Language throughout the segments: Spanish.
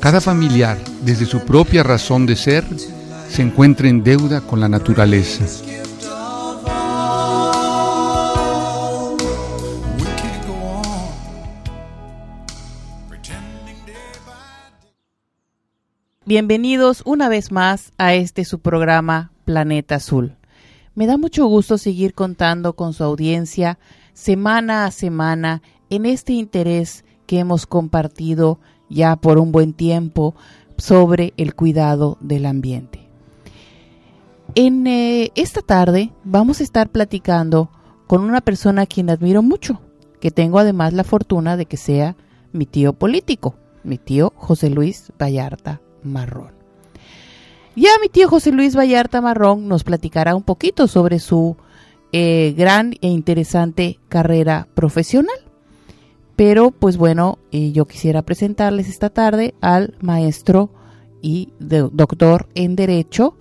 cada familiar, desde su propia razón de ser, se encuentra en deuda con la naturaleza. Bienvenidos una vez más a este su programa Planeta Azul. Me da mucho gusto seguir contando con su audiencia semana a semana en este interés que hemos compartido ya por un buen tiempo sobre el cuidado del ambiente. En eh, esta tarde vamos a estar platicando con una persona a quien admiro mucho, que tengo además la fortuna de que sea mi tío político, mi tío José Luis Vallarta Marrón. Ya mi tío José Luis Vallarta Marrón nos platicará un poquito sobre su eh, gran e interesante carrera profesional. Pero pues bueno, eh, yo quisiera presentarles esta tarde al maestro y doctor en Derecho,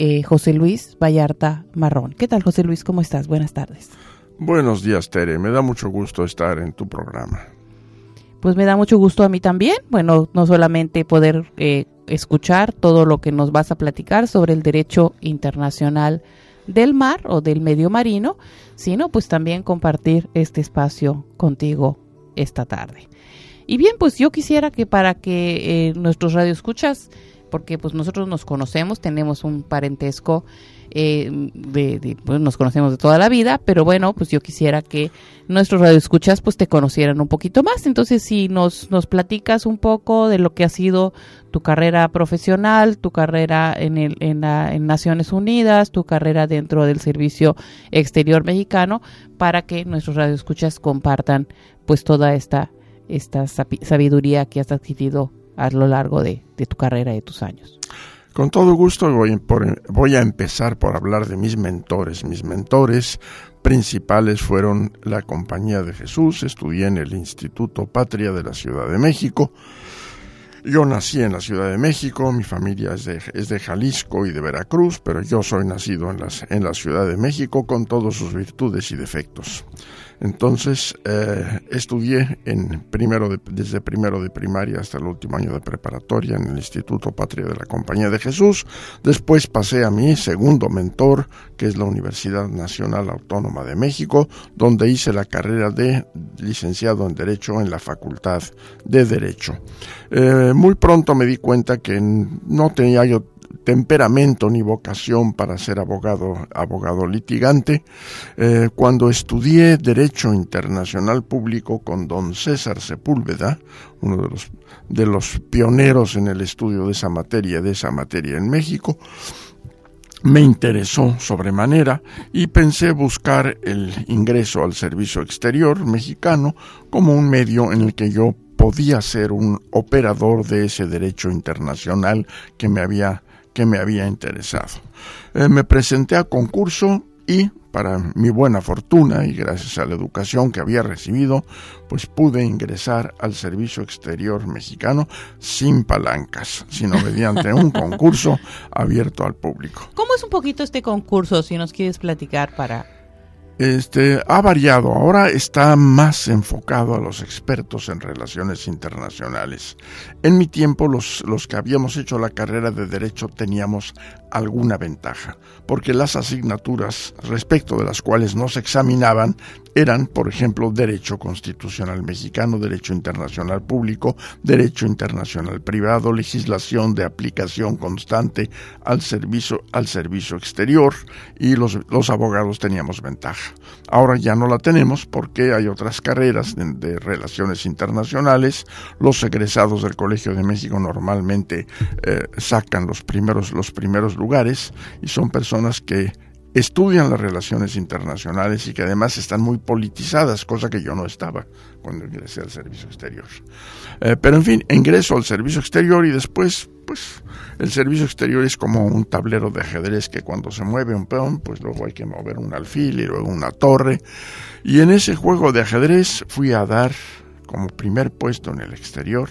eh, José Luis Vallarta Marrón. ¿Qué tal José Luis? ¿Cómo estás? Buenas tardes. Buenos días, Tere. Me da mucho gusto estar en tu programa. Pues me da mucho gusto a mí también. Bueno, no solamente poder eh, escuchar todo lo que nos vas a platicar sobre el derecho internacional del mar o del medio marino, sino pues también compartir este espacio contigo esta tarde. Y bien, pues yo quisiera que para que eh, nuestros radioescuchas, porque pues nosotros nos conocemos, tenemos un parentesco, eh, de, pues nos conocemos de toda la vida, pero bueno, pues yo quisiera que nuestros radioescuchas pues te conocieran un poquito más. Entonces, si nos, nos platicas un poco de lo que ha sido tu carrera profesional, tu carrera en, el, en, la, Naciones Unidas, tu carrera dentro del Servicio Exterior Mexicano, para que nuestros radioescuchas compartan pues toda esta, esta sabiduría que has adquirido a lo largo de, tu carrera de tus años. Con todo gusto voy, a empezar por hablar de mis mentores. Mis mentores principales fueron la Compañía de Jesús, estudié en el Instituto Patria de la Ciudad de México. Yo nací en la Ciudad de México, mi familia es de, Jalisco y de Veracruz, pero yo soy nacido en, en la Ciudad de México con todas sus virtudes y defectos. Entonces eh, estudié en primero desde primero de primaria hasta el último año de preparatoria en el Instituto Patria de la Compañía de Jesús. Después pasé a mi segundo mentor, que es la Universidad Nacional Autónoma de México, donde hice la carrera de licenciado en Derecho en la Facultad de Derecho. Eh, muy pronto me di cuenta que no tenía yo temperamento ni vocación para ser abogado, abogado litigante. Eh, cuando estudié Derecho Internacional Público con don César Sepúlveda, uno de los, de los pioneros en el estudio de esa materia, de esa materia en México, me interesó sobremanera y pensé buscar el ingreso al servicio exterior mexicano como un medio en el que yo podía ser un operador de ese derecho internacional que me había que me había interesado. Eh, me presenté a concurso y, para mi buena fortuna y gracias a la educación que había recibido, pues pude ingresar al servicio exterior mexicano sin palancas, sino mediante un concurso abierto al público. ¿Cómo es un poquito este concurso, si nos quieres platicar para este, ha variado. Ahora está más enfocado a los expertos en relaciones internacionales. En mi tiempo, los, los que habíamos hecho la carrera de Derecho teníamos alguna ventaja, porque las asignaturas respecto de las cuales nos examinaban eran, por ejemplo, Derecho Constitucional Mexicano, Derecho Internacional Público, Derecho Internacional Privado, legislación de aplicación constante al servicio, al servicio exterior, y los, los abogados teníamos ventaja. Ahora ya no la tenemos porque hay otras carreras de, relaciones internacionales. Los egresados del Colegio de México normalmente eh, sacan los primeros, los primeros lugares y son personas que estudian las relaciones internacionales y que además están muy politizadas, cosa que yo no estaba cuando ingresé al servicio exterior. Eh, pero en fin, ingreso al servicio exterior y después, pues, El servicio exterior es como un tablero de ajedrez que cuando se mueve un peón, pues luego hay que mover un alfil y luego una torre. Y en ese juego de ajedrez fui a dar como primer puesto en el exterior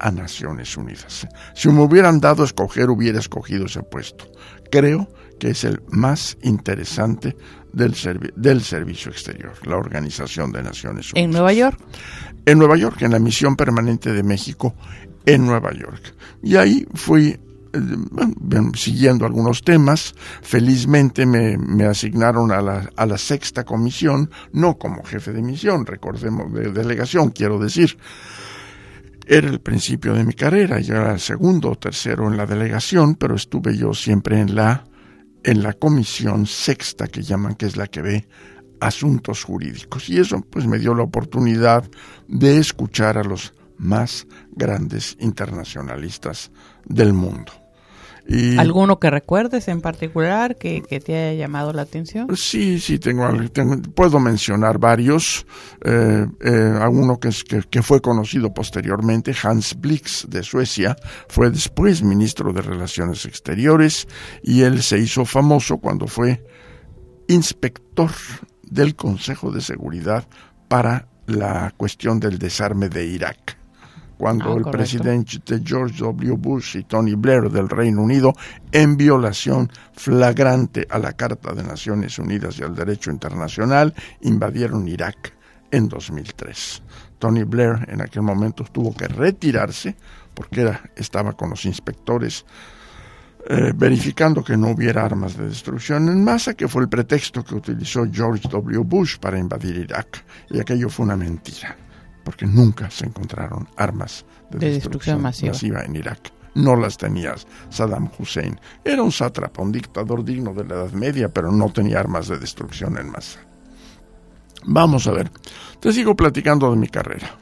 a Naciones Unidas. Si me hubieran dado a escoger, hubiera escogido ese puesto. Creo que es el más interesante del, del Servicio Exterior, la Organización de Naciones Unidas. ¿En Nueva York? En Nueva York, en la Misión Permanente de México en Nueva York. Y ahí fui eh, siguiendo algunos temas. Felizmente me, me asignaron a la, a la, sexta comisión, no como jefe de misión, recordemos, de delegación, quiero decir. Era el principio de mi carrera, yo era segundo o tercero en la delegación, pero estuve yo siempre en la, en la comisión sexta que llaman, que es la que ve asuntos jurídicos. Y eso pues me dio la oportunidad de escuchar a los más grandes internacionalistas del mundo. ¿Alguno que recuerdes en particular que, te haya llamado la atención? Sí, sí, tengo, puedo mencionar varios. Eh, eh, alguno que, que, fue conocido posteriormente, Hans Blix de Suecia, fue después ministro de Relaciones Exteriores y él se hizo famoso cuando fue inspector del Consejo de Seguridad para la cuestión del desarme de Irak cuando ah, el presidente George W. Bush y Tony Blair del Reino Unido, en violación flagrante a la Carta de Naciones Unidas y al derecho internacional, invadieron Irak en 2003. Tony Blair en aquel momento tuvo que retirarse porque era, estaba con los inspectores eh, verificando que no hubiera armas de destrucción en masa, que fue el pretexto que utilizó George W. Bush para invadir Irak. Y aquello fue una mentira porque nunca se encontraron armas de, destrucción, masiva. en Irak. No las tenía Saddam Hussein. Era un sátrapa, un dictador digno de la Edad Media, pero no tenía armas de destrucción en masa. Vamos a ver. Te sigo platicando de mi carrera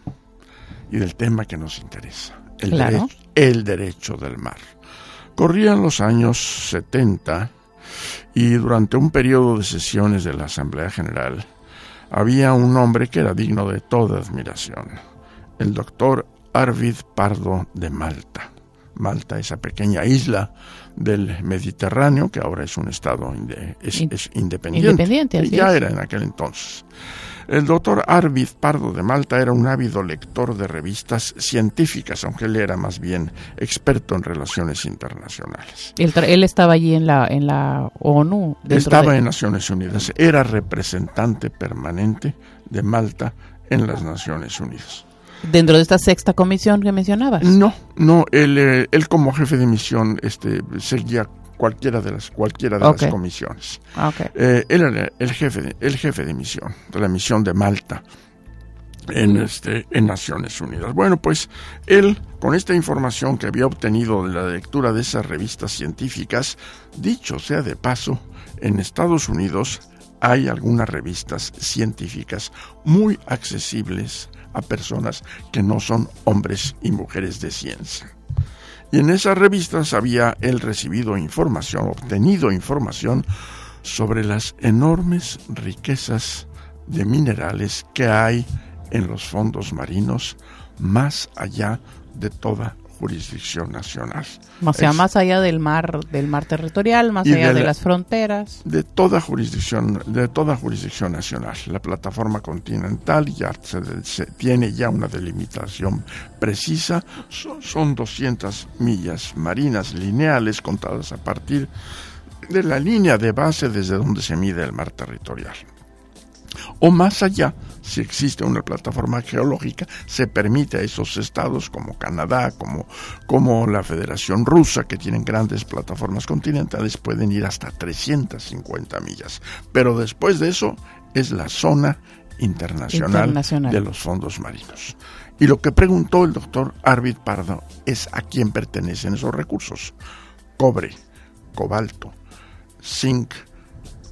y del tema que nos interesa, el, derecho, el derecho del mar. Corrían los años 70 y durante un periodo de sesiones de la Asamblea General, había un hombre que era digno de toda admiración, el doctor Arvid Pardo de Malta. Malta, esa pequeña isla del Mediterráneo, que ahora es un estado independiente. independiente ya era en aquel entonces. El doctor Arvid Pardo de Malta era un ávido lector de revistas científicas, aunque él era más bien experto en relaciones internacionales. Él, estaba allí en la, en la ONU. Estaba en Naciones Unidas, era representante permanente de Malta en las Naciones Unidas. ¿Dentro de esta sexta comisión que mencionabas? No, no, él, eh, él como jefe de misión este, seguía cualquiera de las cualquiera de las comisiones. Eh, él era el jefe de, el jefe de misión de la misión de Malta en este en Naciones Unidas. Bueno, pues él con esta información que había obtenido de la lectura de esas revistas científicas, dicho sea de paso, en Estados Unidos hay algunas revistas científicas muy accesibles a personas que no son hombres y mujeres de ciencia. Y en esas revistas había él recibido información, obtenido información sobre las enormes riquezas de minerales que hay en los fondos marinos más allá de toda jurisdicción nacional. O sea, más allá del mar, del mar territorial, más allá de, las fronteras. De toda jurisdicción, de toda jurisdicción nacional. La plataforma continental ya se, tiene ya una delimitación precisa. Son, son 200 millas marinas lineales contadas a partir de la línea de base desde donde se mide el mar territorial o más allá, si existe una plataforma geológica, se permite a esos estados como Canadá, como, como la Federación Rusa, que tienen grandes plataformas continentales, pueden ir hasta 350 millas. Pero después de eso es la zona internacional, de los fondos marinos. Y lo que preguntó el doctor Arvid Pardo es a quién pertenecen esos recursos. Cobre, cobalto, zinc,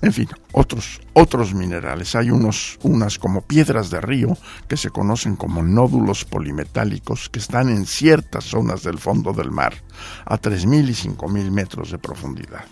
en fin, otros, otros minerales. Hay unos, unas como piedras de río que se conocen como nódulos polimetálicos que están en ciertas zonas del fondo del mar, a 3.000 y 5.000 metros de profundidad.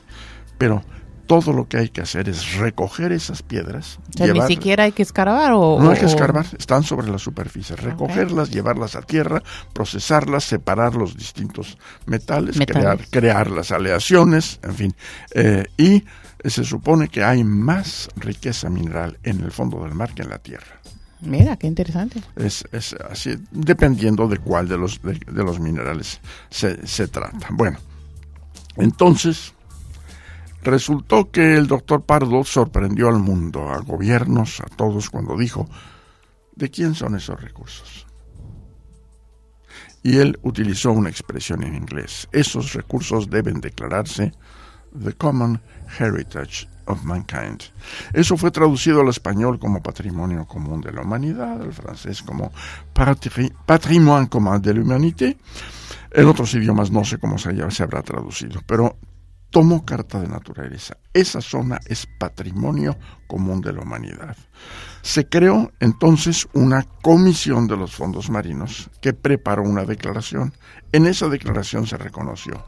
Pero todo lo que hay que hacer es recoger esas piedras. O sea, ni siquiera hay que escarbar o... No hay que escarbar, están sobre la superficie. Recogerlas, llevarlas a tierra, procesarlas, separar los distintos metales, Crear, crear las aleaciones, en fin. Eh, y se supone que hay más riqueza mineral en el fondo del mar que en la tierra. Mira, qué interesante. Es, es así, dependiendo de cuál de los, de, los minerales se, se trata. Bueno, entonces, resultó que el doctor Pardo sorprendió al mundo, a gobiernos, a todos, cuando dijo, ¿de quién son esos recursos? Y él utilizó una expresión en inglés. Esos recursos deben declararse the common heritage of mankind. Eso fue traducido al español como patrimonio común de la humanidad, al francés como patrimoine commun de l'humanité. En otros idiomas no sé cómo se, se habrá traducido, pero tomó carta de naturaleza. Esa zona es patrimonio común de la humanidad. Se creó entonces una comisión de los fondos marinos que preparó una declaración. En esa declaración se reconoció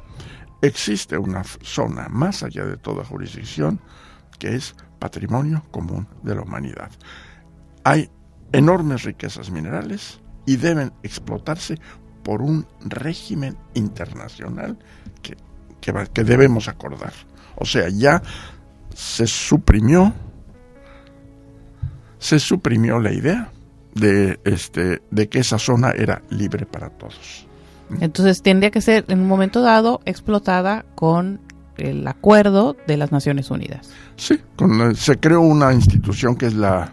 existe una zona más allá de toda jurisdicción que es patrimonio común de la humanidad. Hay enormes riquezas minerales y deben explotarse por un régimen internacional que, que, debemos acordar. O sea, ya se suprimió se suprimió la idea de este de que esa zona era libre para todos. Entonces tendría que ser en un momento dado explotada con el acuerdo de las Naciones Unidas. Sí, se creó una institución que es la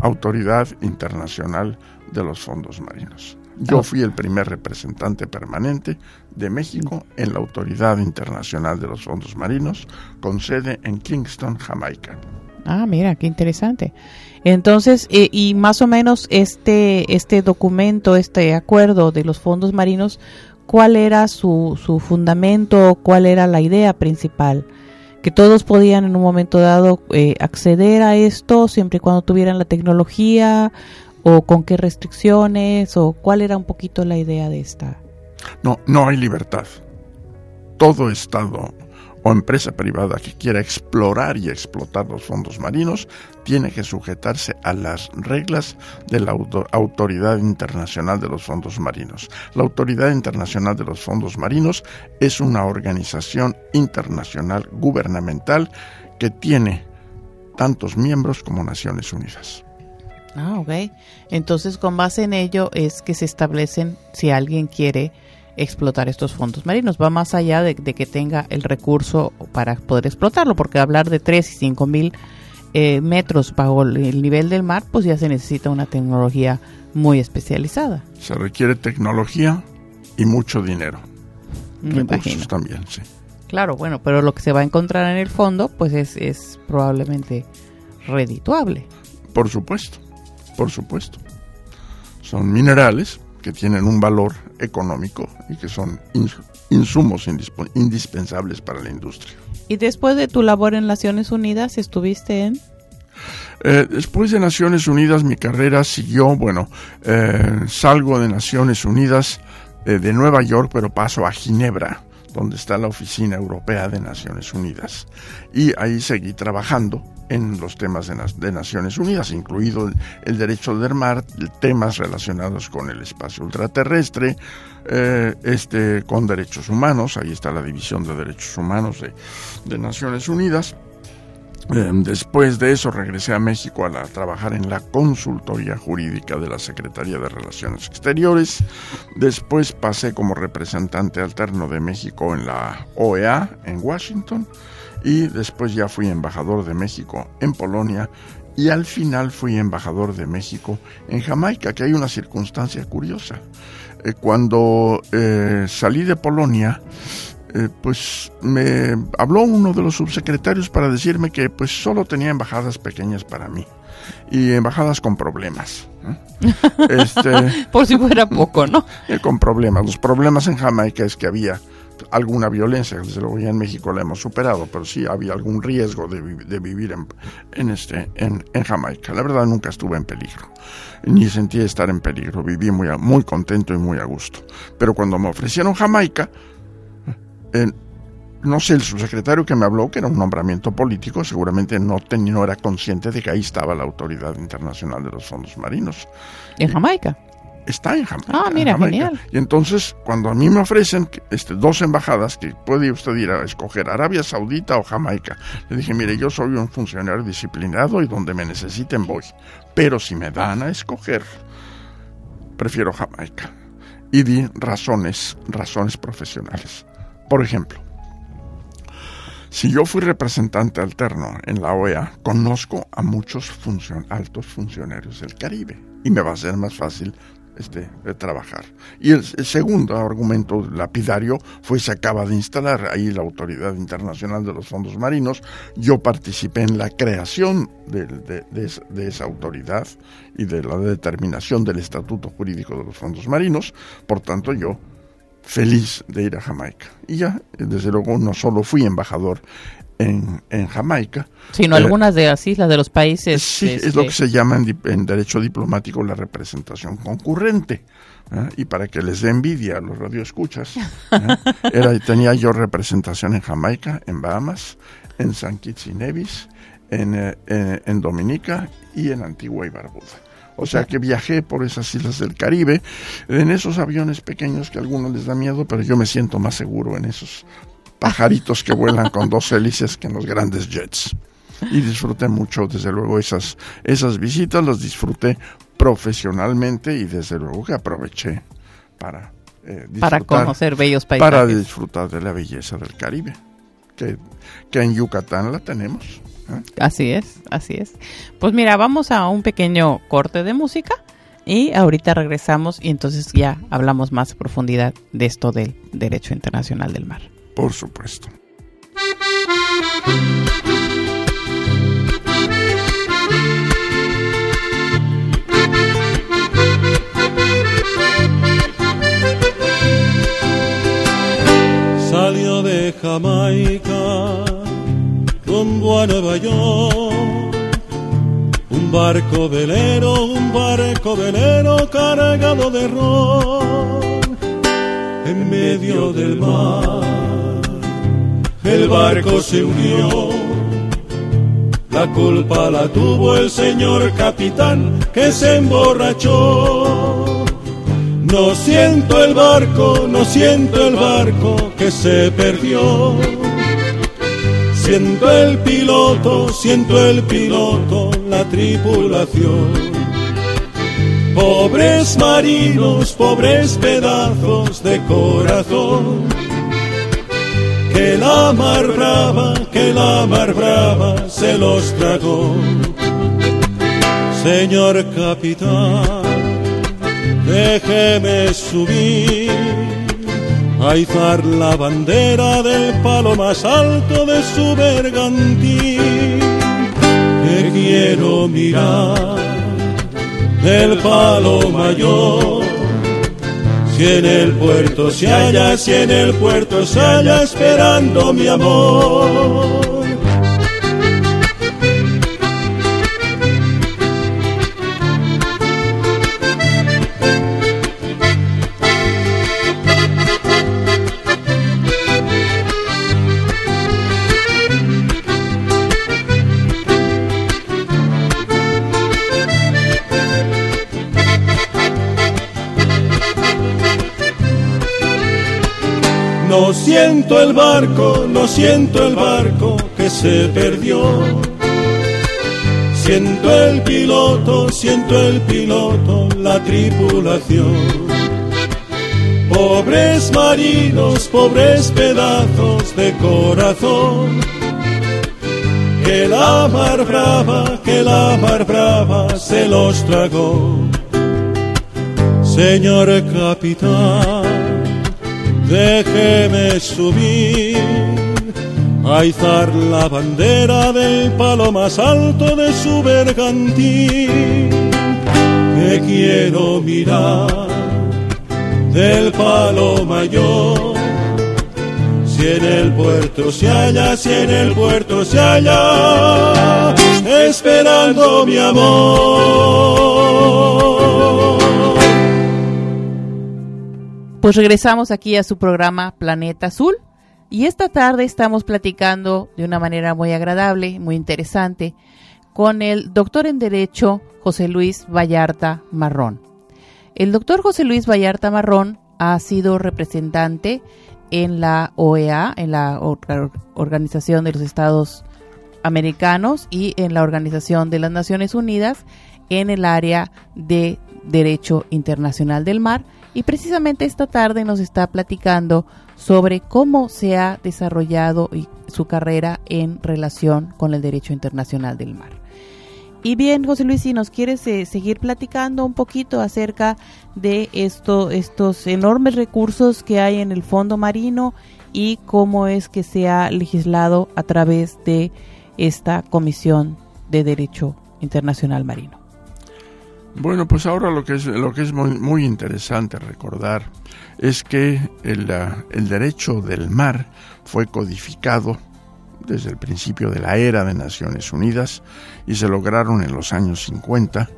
Autoridad Internacional de los Fondos Marinos. Yo oh. fui el primer representante permanente de México en la Autoridad Internacional de los Fondos Marinos, con sede en Kingston, Jamaica. Ah, mira, qué interesante. Entonces, eh, y más o menos este, este documento, este acuerdo de los fondos marinos, ¿cuál era su, su fundamento? ¿Cuál era la idea principal? Que todos podían en un momento dado eh, acceder a esto siempre y cuando tuvieran la tecnología o con qué restricciones o cuál era un poquito la idea de esta. No, no hay libertad. Todo Estado o empresa privada que quiera explorar y explotar los fondos marinos tiene que sujetarse a las reglas de la Autoridad Internacional de los Fondos Marinos. La Autoridad Internacional de los Fondos Marinos es una organización internacional gubernamental que tiene tantos miembros como Naciones Unidas. Ah, ok. Entonces, con base en ello es que se establecen si alguien quiere explotar estos fondos marinos. Va más allá de, que tenga el recurso para poder explotarlo, porque hablar de 3 y 5 mil eh, metros bajo el nivel del mar, pues ya se necesita una tecnología muy especializada. Se requiere tecnología y mucho dinero. Me Recursos también, sí. Claro, bueno, pero lo que se va a encontrar en el fondo, pues es, es probablemente redituable. Por supuesto, por supuesto. Son minerales que tienen un valor económico y que son insumos indispensables para la industria. ¿Y después de tu labor en Naciones Unidas estuviste en? Eh, después de Naciones Unidas mi carrera siguió, bueno, eh, salgo de Naciones Unidas eh, de Nueva York, pero paso a Ginebra, donde está la Oficina Europea de Naciones Unidas. Y ahí seguí trabajando en los temas de, Naciones Unidas, incluido el, derecho del mar, temas relacionados con el espacio ultraterrestre, eh, este, con derechos humanos, ahí está la División de Derechos Humanos de, Naciones Unidas. Eh, después de eso regresé a México a, trabajar en la consultoría jurídica de la Secretaría de Relaciones Exteriores. Después pasé como representante alterno de México en la OEA en Washington y después ya fui embajador de México en Polonia y al final fui embajador de México en Jamaica, que hay una circunstancia curiosa. Eh, cuando eh, salí de Polonia, eh, pues me habló uno de los subsecretarios para decirme que pues solo tenía embajadas pequeñas para mí y embajadas con problemas. Este, Por si fuera poco, ¿no? con problemas. Los problemas en Jamaica es que había alguna violencia, desde luego ya en México la hemos superado, pero sí había algún riesgo de, vivir en, este, en, Jamaica. La verdad nunca estuve en peligro, ni sentí estar en peligro, viví muy, muy contento y muy a gusto. Pero cuando me ofrecieron Jamaica, no sé, el subsecretario que me habló, que era un nombramiento político, seguramente no, no era consciente de que ahí estaba la Autoridad Internacional de los Fondos Marinos. ¿En Jamaica? Está en Jamaica. Ah, mira, genial. Y entonces, cuando a mí me ofrecen este, dos embajadas, que puede usted ir a escoger Arabia Saudita o Jamaica, le dije, mire, yo soy un funcionario disciplinado y donde me necesiten voy. Pero si me dan a escoger, prefiero Jamaica. Y di razones, razones profesionales. Por ejemplo, si yo fui representante alterno en la OEA, conozco a muchos altos funcionarios del Caribe y me va a ser más fácil este, trabajar. Y el, segundo argumento lapidario fue se acaba de instalar ahí la Autoridad Internacional de los Fondos Marinos. Yo participé en la creación de, de, esa autoridad y de la determinación del estatuto jurídico de los fondos marinos. Por tanto, yo feliz de ir a Jamaica. Y ya, desde luego, no solo fui embajador en, en Jamaica. Sino eh, algunas de las islas de los países. Sí, es lo que se llama en, derecho diplomático la representación concurrente. ¿eh? Y para que les dé envidia a los radioescuchas, ¿eh? era, tenía yo representación en Jamaica, en Bahamas, en San Kitts y Nevis, en, en Dominica y en Antigua y Barbuda. O sea que viajé por esas islas del Caribe, en esos aviones pequeños que a algunos les da miedo, pero yo me siento más seguro en esos pajaritos que vuelan con dos hélices que en los grandes jets. Y disfruté mucho, desde luego, esas, esas visitas, las disfruté profesionalmente y desde luego que aproveché para eh, para conocer bellos países. Para disfrutar de la belleza del Caribe, que, que en Yucatán la tenemos. Así es, así es. Pues mira, vamos a un pequeño corte de música y ahorita regresamos y entonces ya hablamos más a profundidad de esto del derecho internacional del mar. Por supuesto. Salió de Jamaica rumbo a Nueva York. Un barco velero, un barco velero cargado de ron en medio del mar. El barco se unió, la culpa la tuvo el señor capitán que se emborrachó. No siento el barco, no siento el barco que se perdió Siento el piloto, siento el piloto, la tripulación. Pobres marinos, pobres pedazos de corazón. Que la mar brava, que la mar brava se los tragó. Señor capitán, déjeme subir a izar la bandera del palo más alto de su bergantín. Te quiero mirar del palo mayor. Si en el puerto se halla, si en el puerto se halla esperando mi amor. No siento el barco que se perdió. Siento el piloto, siento el piloto, la tripulación. Pobres marinos, pobres pedazos de corazón. Que la mar brava, que la mar brava se los tragó. Señor capitán déjeme subir a izar la bandera del palo más alto de su bergantín, que quiero mirar del palo mayor. Si en el puerto se halla, si en el puerto se halla, esperando mi amor. Pues regresamos aquí a su programa Planeta Azul. Y esta tarde estamos platicando de una manera muy agradable, muy interesante, con el doctor en Derecho José Luis Vallarta Marrón. El doctor José Luis Vallarta Marrón ha sido representante en la OEA, en la Organización de los Estados Americanos y en la Organización de las Naciones Unidas en el área de Derecho Internacional del Mar y precisamente esta tarde nos está platicando sobre cómo se ha desarrollado su carrera en relación con el derecho internacional del mar. Y bien, José Luis, si nos quieres eh, seguir platicando un poquito acerca de esto, estos enormes recursos que hay en el fondo marino y cómo es que se ha legislado a través de esta Comisión de Derecho Internacional Marino. Bueno, pues ahora lo que es, lo que es muy, interesante recordar es que el, el derecho del mar fue codificado desde el principio de la era de Naciones Unidas y se lograron en los años 50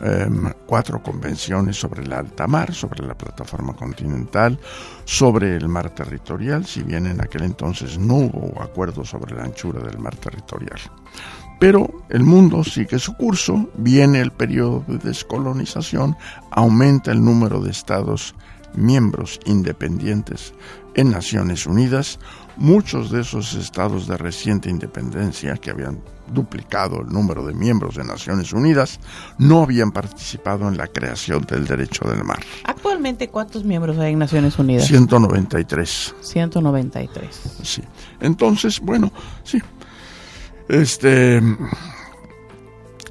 em, cuatro convenciones sobre el alta mar, sobre la plataforma continental, sobre el mar territorial, si bien en aquel entonces no hubo acuerdo sobre la anchura del mar territorial. Pero el mundo sigue su curso, viene el periodo de descolonización, aumenta el número de estados miembros independientes en Naciones Unidas, muchos de esos estados de reciente independencia que habían duplicado el número de miembros de Naciones Unidas no habían participado en la creación del derecho del mar. Actualmente, ¿cuántos miembros hay en Naciones Unidas? 193. 193. Sí. Entonces, bueno, sí, este,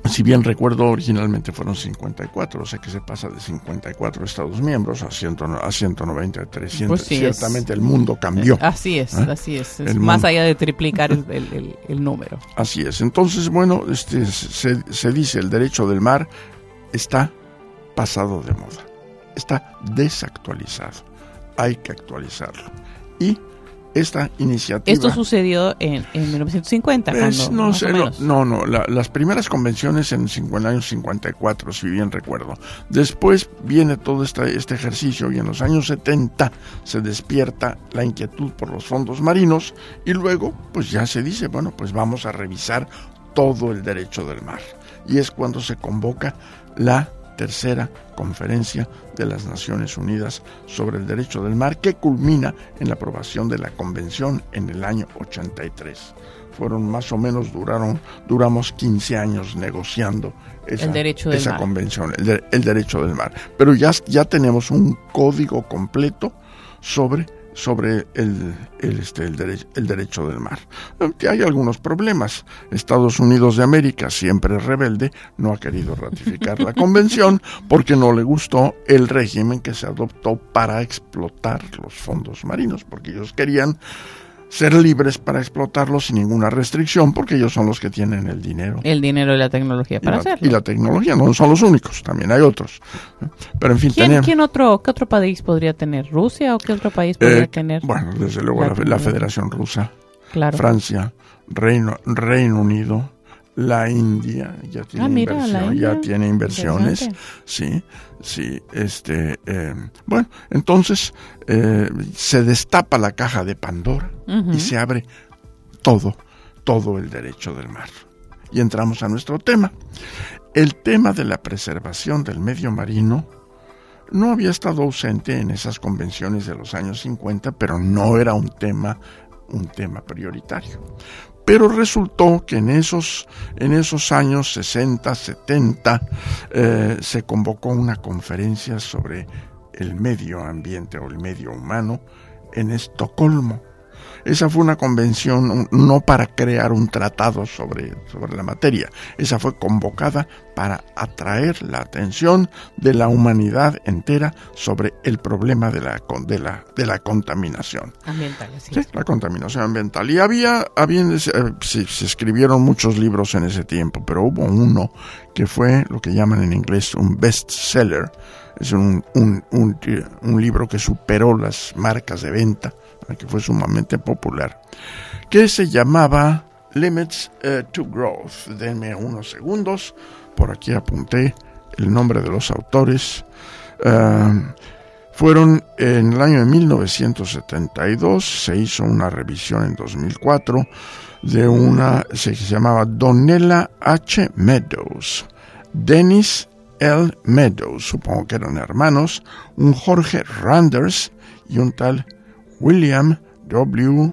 si bien recuerdo, originalmente fueron 54, o sea que se pasa de 54 Estados miembros a, 100, a 193. Pues Ciertamente el mundo cambió. Así es, ¿eh? así es. más allá de triplicar el, el, número. Así es. Entonces, bueno, este, se, se dice el derecho del mar está pasado de moda, está desactualizado. Hay que actualizarlo. Y esta iniciativa. Esto sucedió en, en 1950. Pues, no, no, no, las primeras convenciones en el año 54, si bien recuerdo. Después viene todo este, este ejercicio y en los años 70 se despierta la inquietud por los fondos marinos y luego pues ya se dice, bueno, pues vamos a revisar todo el derecho del mar. Y es cuando se convoca la tercera conferencia de las Naciones Unidas sobre el Derecho del Mar que culmina en la aprobación de la Convención en el año 83. Fueron más o menos, duraron, duramos 15 años negociando esa, esa convención, el, el, derecho del mar. Pero ya, ya tenemos un código completo sobre sobre el, el, este, el, derecho del mar. Hay algunos problemas. Estados Unidos de América, siempre rebelde, no ha querido ratificar la convención porque no le gustó el régimen que se adoptó para explotar los fondos marinos, porque ellos querían ser libres para explotarlo sin ninguna restricción, porque ellos son los que tienen el dinero. El dinero y la tecnología para hacerlo. Y la tecnología, no son los únicos, también hay otros. Pero en fin, ¿Quién, ¿quién otro, ¿qué otro país podría tener? ¿Rusia o qué otro país podría eh, tener? Bueno, desde luego la, Federación Rusa, Francia, Reino, Reino Unido, la India ya tiene ah, inversión, ya tiene inversiones, sí, sí, este, eh, bueno, entonces eh, se destapa la caja de Pandora y se abre todo, todo el derecho del mar. Y entramos a nuestro tema. El tema de la preservación del medio marino no había estado ausente en esas convenciones de los años 50, pero no era un tema un tema prioritario. Pero resultó que en esos, en esos años 60, 70, eh, se convocó una conferencia sobre el medio ambiente o el medio humano en Estocolmo. Esa fue una convención no para crear un tratado sobre, sobre la materia, esa fue convocada para atraer la atención de la humanidad entera sobre el problema de la, de la, de la contaminación. Ambiental, sí. la contaminación ambiental. Y había, había eh, se, escribieron muchos libros en ese tiempo, pero hubo uno que fue lo que llaman en inglés un bestseller. Es un, un, un, un libro que superó las marcas de venta que fue sumamente popular, que se llamaba Limits eh, to Growth. Denme unos segundos, por aquí apunté el nombre de los autores. Eh, fueron en el año de 1972, se hizo una revisión en 2004 de una se llamaba Donella H. Meadows, Dennis L. Meadows, supongo que eran hermanos, un Jorge Randers y un tal William W.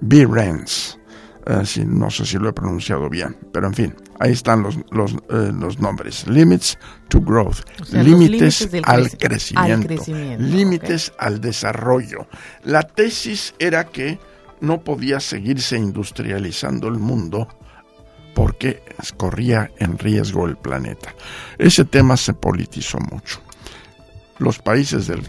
B. Rance. Eh, no sé si lo he pronunciado bien, pero en fin, ahí están los, los, eh, los nombres. Limits to growth, límites, al, crecimiento, límites al desarrollo. La tesis era que no podía seguirse industrializando el mundo porque corría en riesgo el planeta. Ese tema se politizó mucho. Los países del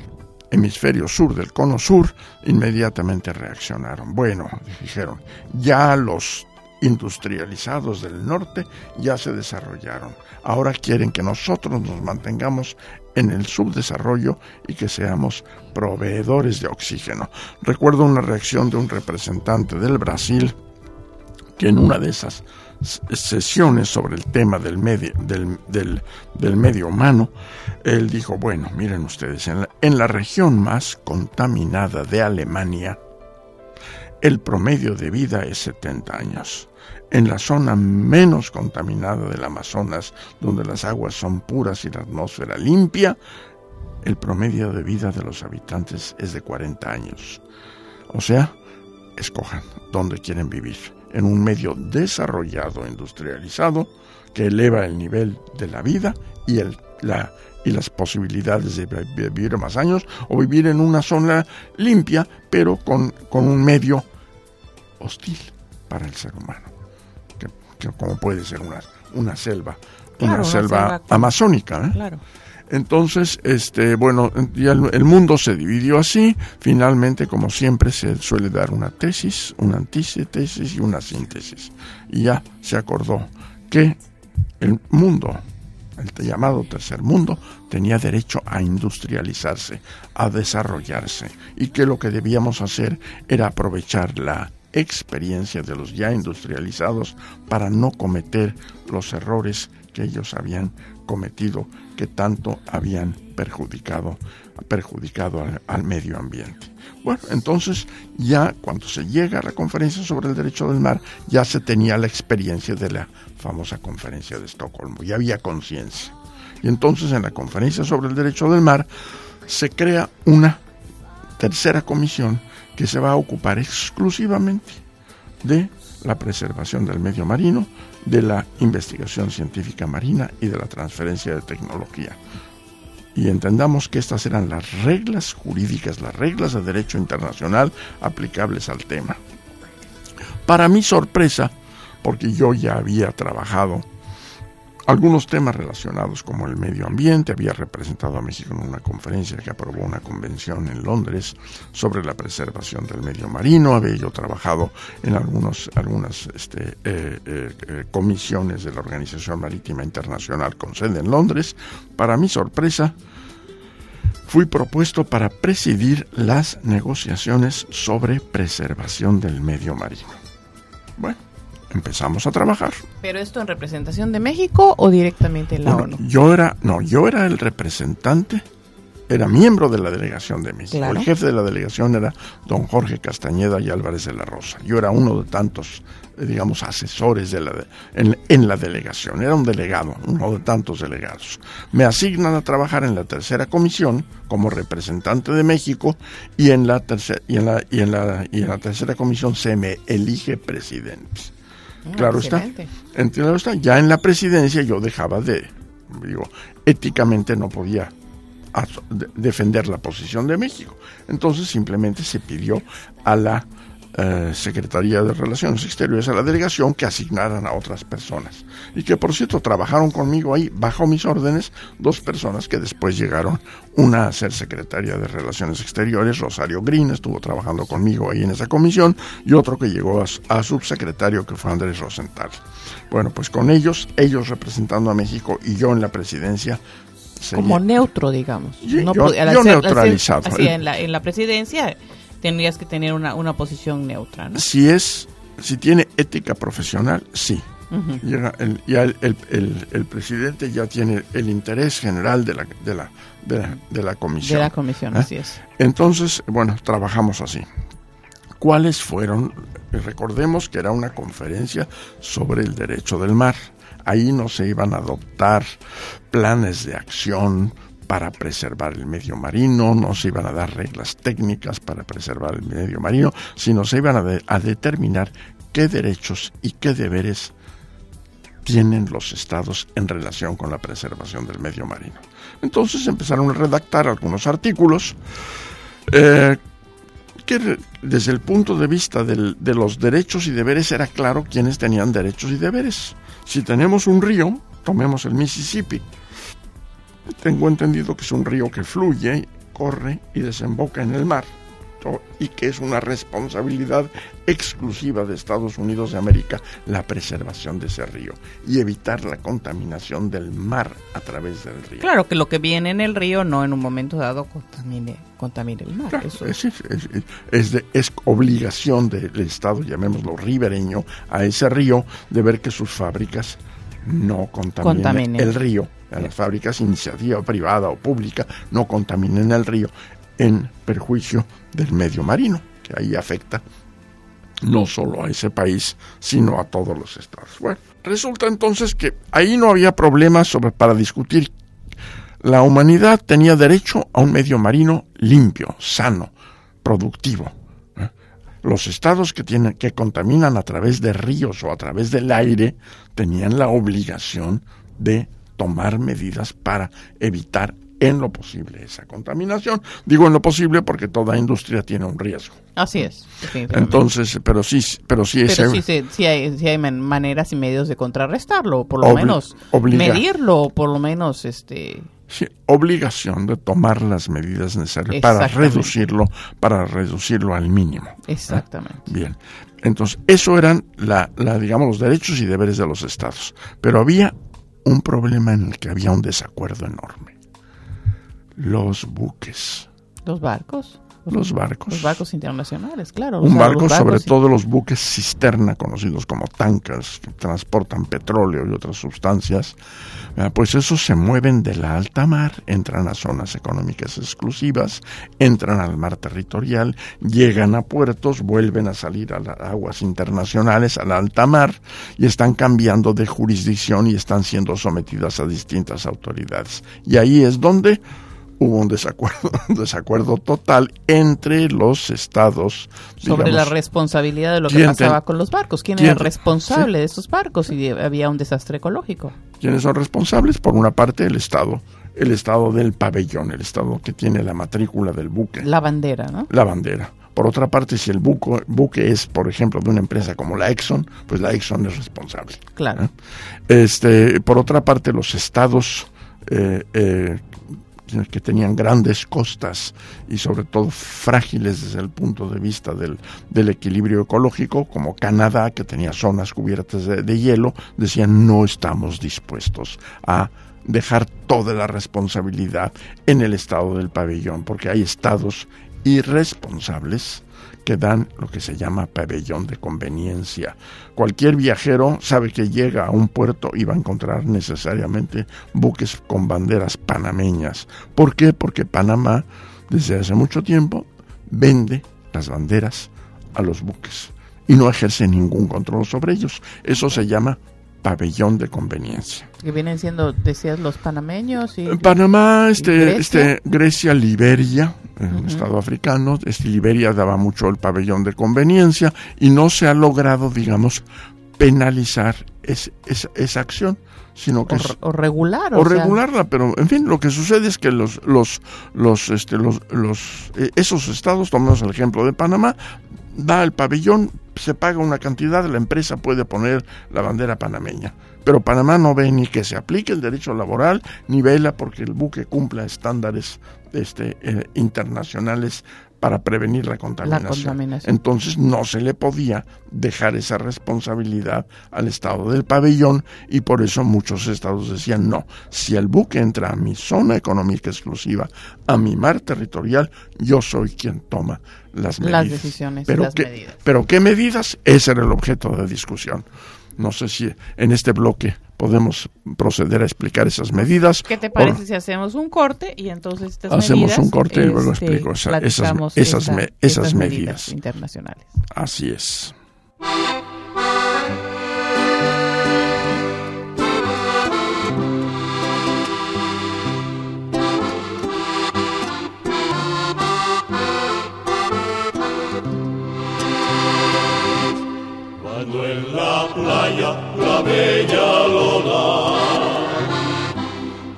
hemisferio sur, del cono sur, inmediatamente reaccionaron. Bueno, dijeron, ya los industrializados del norte ya se desarrollaron. Ahora quieren que nosotros nos mantengamos en el subdesarrollo y que seamos proveedores de oxígeno. Recuerdo una reacción de un representante del Brasil en una de esas sesiones sobre el tema del medio, del, medio humano, él dijo, bueno, miren ustedes, en la, en la región más contaminada de Alemania, el promedio de vida es 70 años. En la zona menos contaminada del Amazonas, donde las aguas son puras y la atmósfera limpia, el promedio de vida de los habitantes es de 40 años. O sea, escojan dónde quieren vivir en un medio desarrollado, industrializado, que eleva el nivel de la vida y, el, la, y las posibilidades de vivir más años, o vivir en una zona limpia, pero con, con un medio hostil para el ser humano, que, como puede ser una, una selva, una, selva, amazónica. ¿eh? Claro. Entonces, este, bueno, ya el, mundo se dividió así. Finalmente, como siempre, se suele dar una tesis, una antítesis y una síntesis. Y ya se acordó que el mundo, el llamado tercer mundo, tenía derecho a industrializarse, a desarrollarse, y que lo que debíamos hacer era aprovechar la experiencia de los ya industrializados para no cometer los errores que ellos habían cometido que tanto habían perjudicado, perjudicado al, medio ambiente. Bueno, entonces ya cuando se llega a la conferencia sobre el derecho del mar, ya se tenía la experiencia de la famosa conferencia de Estocolmo, ya había conciencia. Y entonces en la conferencia sobre el derecho del mar se crea una tercera comisión que se va a ocupar exclusivamente de la preservación del medio marino, de la investigación científica marina y de la transferencia de tecnología. Y entendamos que estas eran las reglas jurídicas, las reglas de derecho internacional aplicables al tema. Para mi sorpresa, porque yo ya había trabajado algunos temas relacionados como el medio ambiente. Había representado a México en una conferencia que aprobó una convención en Londres sobre la preservación del medio marino. Había yo trabajado en algunos, algunas este, eh, eh, eh, comisiones de la Organización Marítima Internacional con sede en Londres. Para mi sorpresa, fui propuesto para presidir las negociaciones sobre preservación del medio marino. Bueno empezamos a trabajar. ¿Pero esto en representación de México o directamente en la ONU? Yo era, no, yo era el representante, era miembro de la delegación de México. El jefe de la delegación era don Jorge Castañeda y Álvarez de la Rosa. Yo era uno de tantos, eh, digamos, asesores de la en, en, la delegación. Era un delegado, uno de tantos delegados. Me asignan a trabajar en la tercera comisión como representante de México y en la, tercera y en la, y en la, y en la tercera comisión se me elige presidente. Ah, claro está. Claro está. Ya en la presidencia yo dejaba de, digo, éticamente no podía defender la posición de México. Entonces simplemente se pidió a la eh, Secretaría de Relaciones Exteriores a la delegación que asignaran a otras personas. Y que por cierto trabajaron conmigo ahí bajo mis órdenes dos personas que después llegaron, una a ser secretaria de Relaciones Exteriores, Rosario Green, estuvo trabajando conmigo ahí en esa comisión, y otro que llegó a, subsecretario que fue Andrés Rosenthal. Bueno, pues con ellos, ellos representando a México y yo en la presidencia, como neutro, digamos. no yo, neutralizado. así, en, la, en la presidencia tendrías que tener una, una posición neutra, ¿no? Si es, si tiene ética profesional, sí. Llega el, ya el, el, el, presidente ya tiene el interés general de la, de la, de la, de la comisión. De la comisión, ¿eh? así es. Entonces, bueno, trabajamos así. ¿Cuáles fueron? Recordemos que era una conferencia sobre el derecho del mar. Ahí no se iban a adoptar planes de acción para preservar el medio marino, no se iban a dar reglas técnicas para preservar el medio marino, sino se iban a, determinar qué derechos y qué deberes tienen los estados en relación con la preservación del medio marino. Entonces empezaron a redactar algunos artículos eh, que desde el punto de vista de los derechos y deberes era claro quiénes tenían derechos y deberes. Si tenemos un río, tomemos el Mississippi. Tengo entendido que es un río que fluye, corre y desemboca en el mar y que es una responsabilidad exclusiva de Estados Unidos de América la preservación de ese río y evitar la contaminación del mar a través del río. Claro que lo que viene en el río no en un momento dado contamine, contamine el mar. es, es, obligación del Estado, llamémoslo ribereño, a ese río de ver que sus fábricas no contaminen, el río. Las fábricas, iniciativa privada o pública, no contaminen el río en perjuicio del medio marino, que ahí afecta no solo a ese país, sino a todos los estados. Bueno, resulta entonces que ahí no había problemas sobre, para discutir. La humanidad tenía derecho a un medio marino limpio, sano, productivo. ¿eh? Los estados que, tienen, que contaminan a través de ríos o a través del aire tenían la obligación de tomar medidas para evitar en lo posible esa contaminación. Digo en lo posible porque toda industria tiene un riesgo. Así es. Entonces, pero sí, pero sí, pero sí, hay, maneras y medios de contrarrestarlo, por lo menos medirlo, por lo menos este. Sí, obligación de tomar las medidas necesarias para reducirlo, para reducirlo al mínimo. ¿eh? Exactamente. Bien. Entonces, eso eran la, la, digamos, los derechos y deberes de los estados. Pero había un problema en el que había un desacuerdo enorme los buques. ¿Los barcos? Los barcos. Los barcos internacionales, claro. Un barco, sobre todo los buques cisterna, conocidos como tancas, que transportan petróleo y otras sustancias, ah, pues esos se mueven de la alta mar, entran a zonas económicas exclusivas, entran al mar territorial, llegan a puertos, vuelven a salir a las aguas internacionales, a la alta mar, y están cambiando de jurisdicción y están siendo sometidas a distintas autoridades. Y ahí es donde hubo un desacuerdo, un desacuerdo total entre los estados. Sobre la responsabilidad de lo que pasaba con los barcos. ¿Quién, era responsable de esos barcos si había un desastre ecológico? ¿Quiénes son responsables? Por una parte, el Estado. El Estado del pabellón, el Estado que tiene la matrícula del buque. La bandera, ¿no? La bandera. Por otra parte, si el buque, buque es, por ejemplo, de una empresa como la Exxon, pues la Exxon es responsable. Claro. Este, por otra parte, los estados eh, eh, que tenían grandes costas y sobre todo frágiles desde el punto de vista del, del equilibrio ecológico, como Canadá, que tenía zonas cubiertas de, de hielo, decían no estamos dispuestos a dejar toda la responsabilidad en el estado del pabellón, porque hay estados irresponsables que dan lo que se llama pabellón de conveniencia. Cualquier viajero sabe que llega a un puerto y va a encontrar necesariamente buques con banderas panameñas. ¿Por qué? Porque Panamá desde hace mucho tiempo vende las banderas a los buques y no ejerce ningún control sobre ellos. Eso se llama pabellón de conveniencia. Que vienen siendo, decías, los panameños y... Panamá, este, Grecia? este, Grecia, Liberia, un estado africano, este, Liberia daba mucho el pabellón de conveniencia y no se ha logrado, digamos, penalizar esa acción sino que o, regular o, regularla pero en fin lo que sucede es que los los los este los, los eh, esos estados tomemos el ejemplo de Panamá da el pabellón, se paga una cantidad, la empresa puede poner la bandera panameña. Pero Panamá no ve ni que se aplique el derecho laboral, ni vela porque el buque cumpla estándares este, eh, internacionales para prevenir la contaminación. Entonces no se le podía dejar esa responsabilidad al estado del pabellón y por eso muchos estados decían no, si el buque entra a mi zona económica exclusiva, a mi mar territorial, yo soy quien toma las medidas. Las decisiones pero las qué, medidas. Pero ¿qué medidas? Ese era el objeto de discusión. No sé si en este bloque podemos proceder a explicar esas medidas. ¿Qué te parece si hacemos un corte y entonces estas hacemos un corte y luego este, explico esas, esas, esas, medidas internacionales? Así es. la bella lona,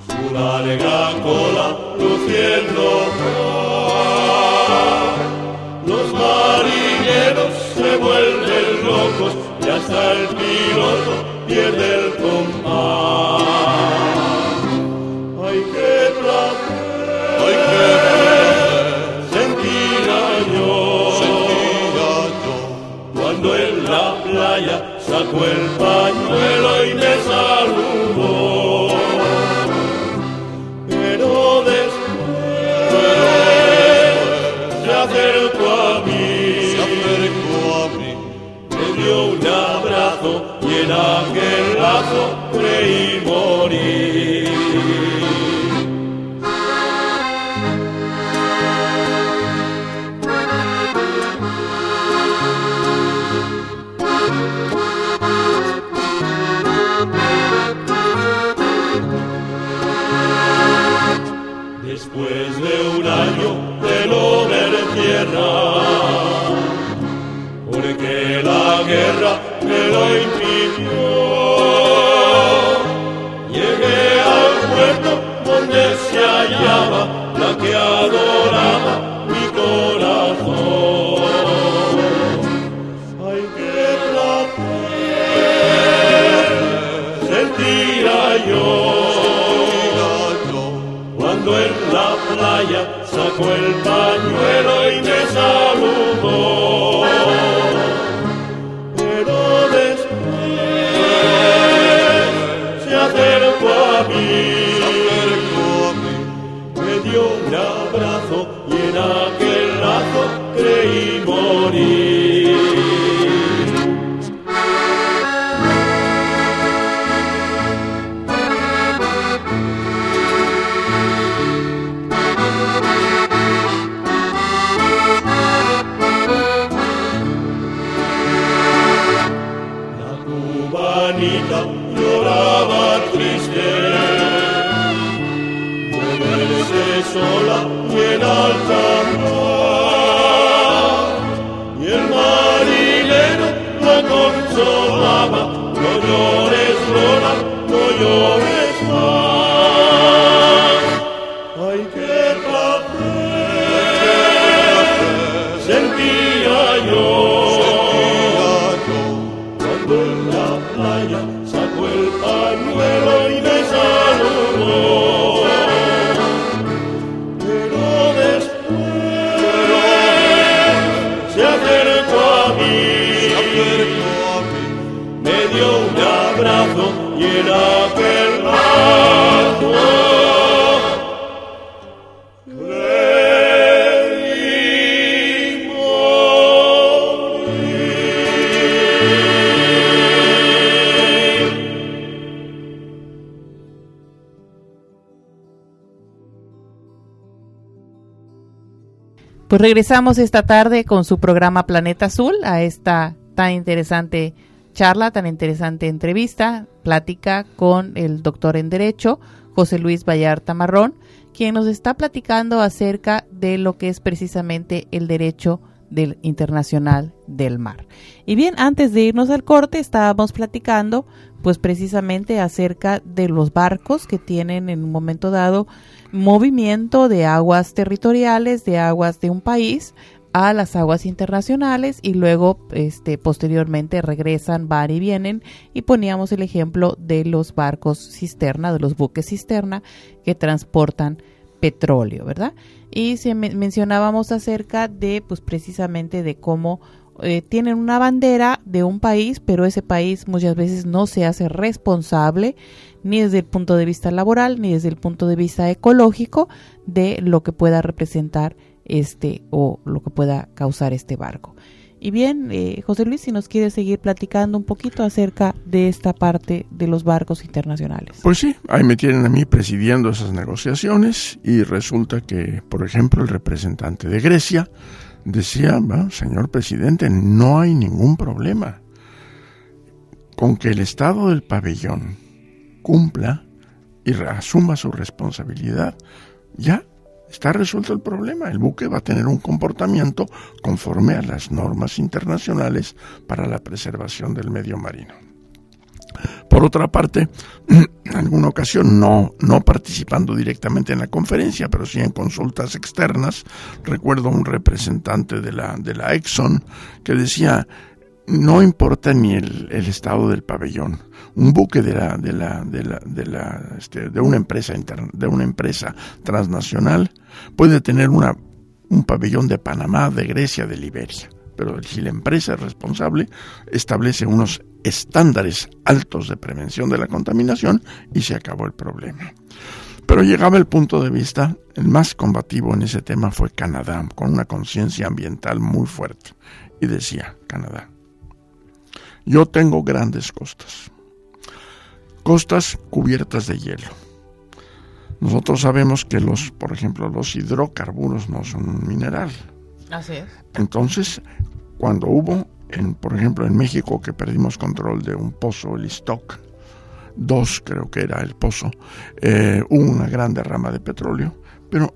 su larga cola luciendo. Los marineros se vuelven locos y hasta el piloto pierde el compás. Hay que placer, hay que sentir año, sentir año, cuando en la playa sacó el pañuelo en aquel lazo creí morir. después de un año de no ver tierra, porque la guerra me lo impidió. Regresamos esta tarde con su programa Planeta Azul a esta tan interesante charla, tan interesante entrevista, plática con el doctor en Derecho, José Luis Vallarta Marrón, quien nos está platicando acerca de lo que es precisamente el derecho del internacional del mar. Y bien, antes de irnos al corte, estábamos platicando pues precisamente acerca de los barcos que tienen en un momento dado movimiento de aguas territoriales, de aguas de un país a las aguas internacionales y luego este posteriormente regresan, van y vienen y poníamos el ejemplo de los barcos cisterna, de los buques cisterna que transportan petróleo, ¿verdad? Y si mencionábamos acerca de pues precisamente de cómo eh, tienen una bandera de un país, pero ese país muchas veces no se hace responsable ni desde el punto de vista laboral ni desde el punto de vista ecológico de lo que pueda representar este o lo que pueda causar este barco. Y bien, eh, José Luis, si nos quiere seguir platicando un poquito acerca de esta parte de los barcos internacionales. Pues sí, ahí me tienen a mí presidiendo esas negociaciones y resulta que, por ejemplo, el representante de Grecia decía, señor presidente, no hay ningún problema con que el Estado del pabellón cumpla y asuma su responsabilidad, ya está resuelto el problema. El buque va a tener un comportamiento conforme a las normas internacionales para la preservación del medio marino. Por otra parte, en alguna ocasión, no, no participando directamente en la conferencia, pero sí en consultas externas, recuerdo un representante de la, de la Exxon que decía, no importa ni el, estado del pabellón. Un buque de la, de la, de la, de la, este, de una empresa de una empresa transnacional puede tener una, un pabellón de Panamá, de Grecia, de Liberia. Pero si la empresa es responsable, establece unos estándares altos de prevención de la contaminación y se acabó el problema. Pero llegaba el punto de vista, el más combativo en ese tema fue Canadá, con una conciencia ambiental muy fuerte. Y decía, Canadá, yo tengo grandes costas, costas cubiertas de hielo. Nosotros sabemos que los, por ejemplo, los hidrocarburos no son un mineral. Así es. Entonces, cuando hubo, en, por ejemplo, en México que perdimos control de un pozo, el Stock, dos creo que era el pozo, eh, hubo una gran derrama de petróleo, pero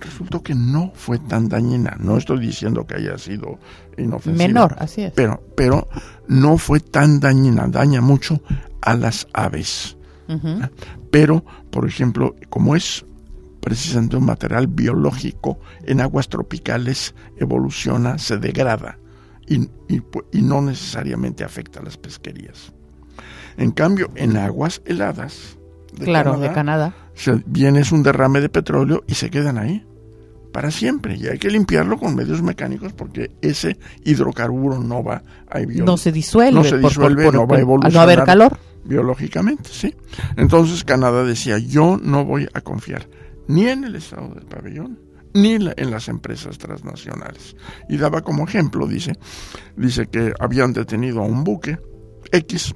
resultó que no fue tan dañina. No estoy diciendo que haya sido inofensiva. Menor, así es. Pero, pero no fue tan dañina, daña mucho a las aves. Pero, por ejemplo, como es precisamente un material biológico, en aguas tropicales evoluciona, se degrada y, no necesariamente afecta a las pesquerías. En cambio, en aguas heladas, claro, de Canadá, se, viene es un derrame de petróleo y se quedan ahí para siempre y hay que limpiarlo con medios mecánicos porque ese hidrocarburo no va a no se disuelve, no se disuelve, no va a evolucionar. no haber calor. Biológicamente, sí. Entonces Canadá decía, yo no voy a confiar ni en el estado del pabellón, ni en las empresas transnacionales. Y daba como ejemplo, dice, dice que habían detenido a un buque X